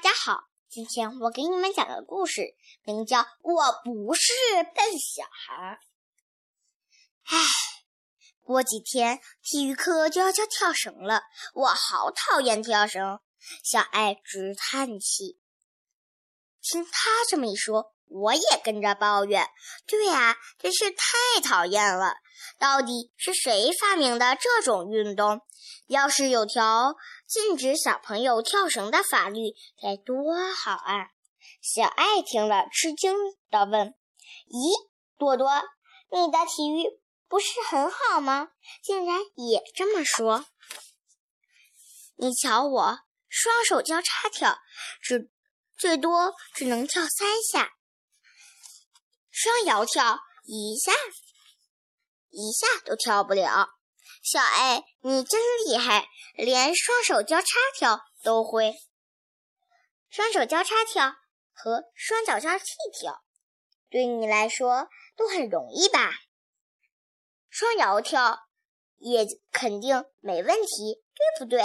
大家好，今天我给你们讲个故事，名叫《我不是笨小孩》。唉，过几天体育课就要教跳绳了，我好讨厌跳绳。小爱直叹气。听他这么一说，我也跟着抱怨：“对呀，真是太讨厌了！到底是谁发明的这种运动？要是有条禁止小朋友跳绳的法律，该多好啊！”小爱听了，吃惊地问：“咦，多多，你的体育不是很好吗？竟然也这么说？你瞧我，双手交叉跳，只……”最多只能跳三下，双摇跳一下，一下都跳不了。小爱，你真厉害，连双手交叉跳都会。双手交叉跳和双脚交替跳，对你来说都很容易吧？双摇跳也肯定没问题，对不对？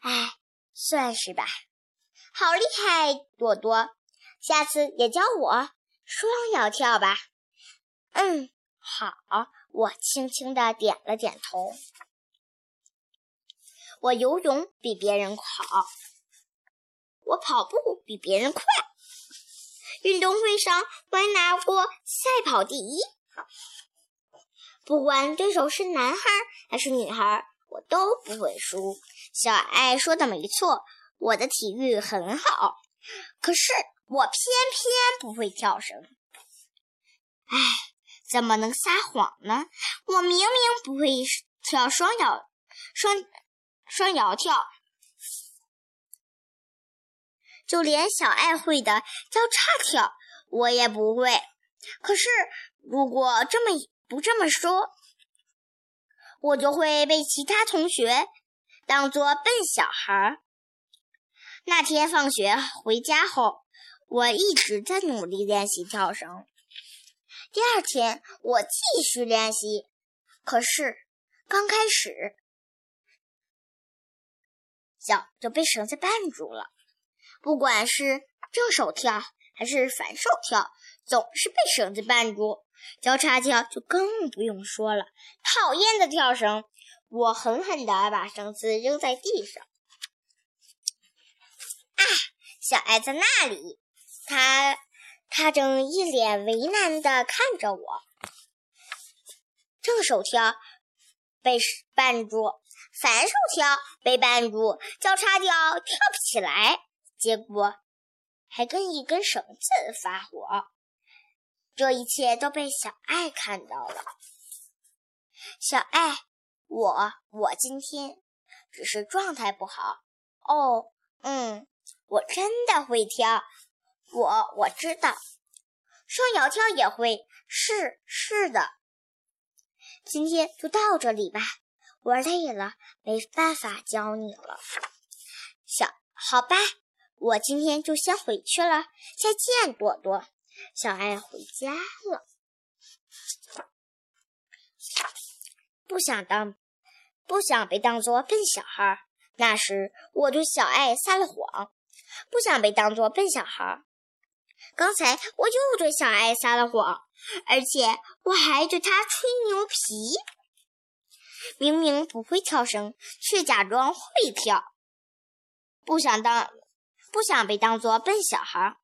哎，算是吧。好厉害，朵朵！下次也教我双摇跳吧。嗯，好。我轻轻的点了点头。我游泳比别人好，我跑步比别人快。运动会上我还拿过赛跑第一。不管对手是男孩还是女孩，我都不会输。小爱说的没错。我的体育很好，可是我偏偏不会跳绳。唉，怎么能撒谎呢？我明明不会跳双摇双双摇跳，就连小爱会的交叉跳我也不会。可是如果这么不这么说，我就会被其他同学当做笨小孩。那天放学回家后，我一直在努力练习跳绳。第二天，我继续练习，可是刚开始，脚就被绳子绊住了。不管是正手跳还是反手跳，总是被绳子绊住。交叉跳就更不用说了，讨厌的跳绳！我狠狠地把绳子扔在地上。啊小爱在那里，他他正一脸为难地看着我。正手跳被绊住，反手跳被绊住，交叉跳跳不起来，结果还跟一根绳子发火。这一切都被小爱看到了。小爱，我我今天只是状态不好。哦，嗯。我真的会跳，我我知道，双摇跳也会，是是的。今天就到这里吧，我累了，没办法教你了。小好吧，我今天就先回去了，再见，朵朵。小爱回家了，不想当，不想被当做笨小孩。那时我对小爱撒了谎。不想被当做笨小孩。刚才我又对小爱撒了谎，而且我还对他吹牛皮。明明不会跳绳，却假装会跳。不想当，不想被当作笨小孩，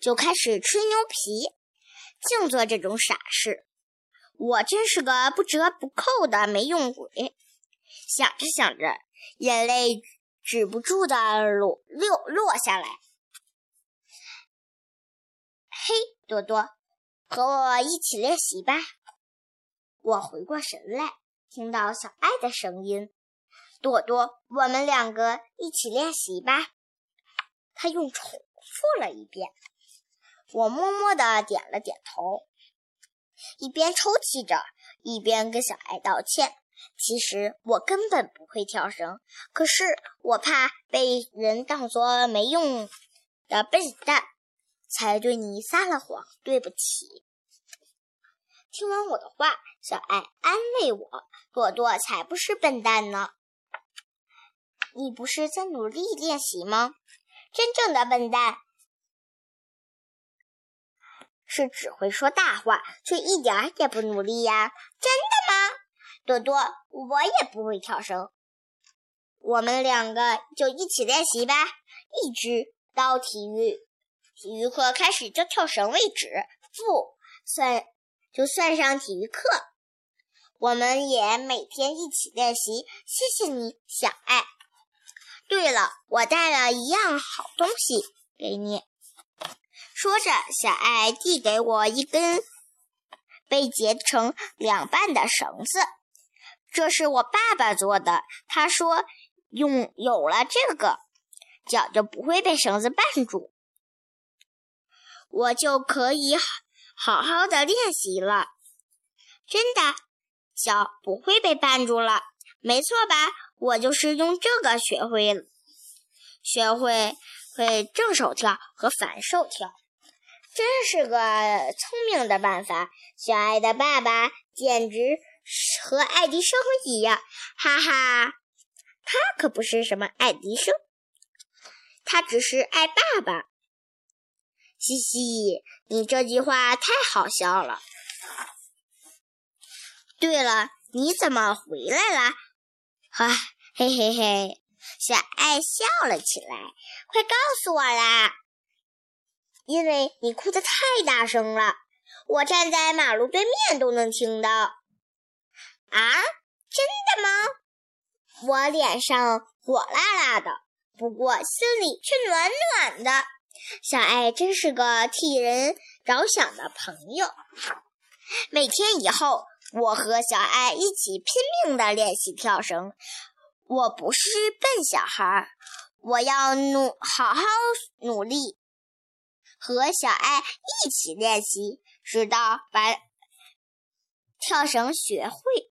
就开始吹牛皮，净做这种傻事。我真是个不折不扣的没用鬼。想着想着，眼泪。止不住的落落落下来。嘿，多多，和我一起练习吧。我回过神来，听到小爱的声音：“多多，我们两个一起练习吧。”他又重复了一遍。我默默的点了点头，一边抽泣着，一边跟小爱道歉。其实我根本不会跳绳，可是我怕被人当作没用的笨蛋，才对你撒了谎。对不起。听完我的话，小爱安慰我：“朵朵才不是笨蛋呢，你不是在努力练习吗？真正的笨蛋是只会说大话，却一点儿也不努力呀。真的吗？朵朵，我也不会跳绳，我们两个就一起练习吧，一直到体育体育课开始就跳绳为止。不算就算上体育课，我们也每天一起练习。谢谢你，小爱。对了，我带了一样好东西给你。说着，小爱递给我一根被截成两半的绳子。这是我爸爸做的。他说，用有了这个，脚就不会被绳子绊住，我就可以好好的练习了。真的，脚不会被绊住了，没错吧？我就是用这个学会学会会正手跳和反手跳，真是个聪明的办法。小爱的爸爸简直。和爱迪生一样，哈哈，他可不是什么爱迪生，他只是爱爸爸。嘻嘻，你这句话太好笑了。对了，你怎么回来了？哈，嘿嘿嘿，小爱笑了起来。快告诉我啦！因为你哭得太大声了，我站在马路对面都能听到。啊，真的吗？我脸上火辣辣的，不过心里却暖暖的。小爱真是个替人着想的朋友。每天以后，我和小爱一起拼命的练习跳绳。我不是笨小孩，我要努好好努力，和小爱一起练习，直到把跳绳学会。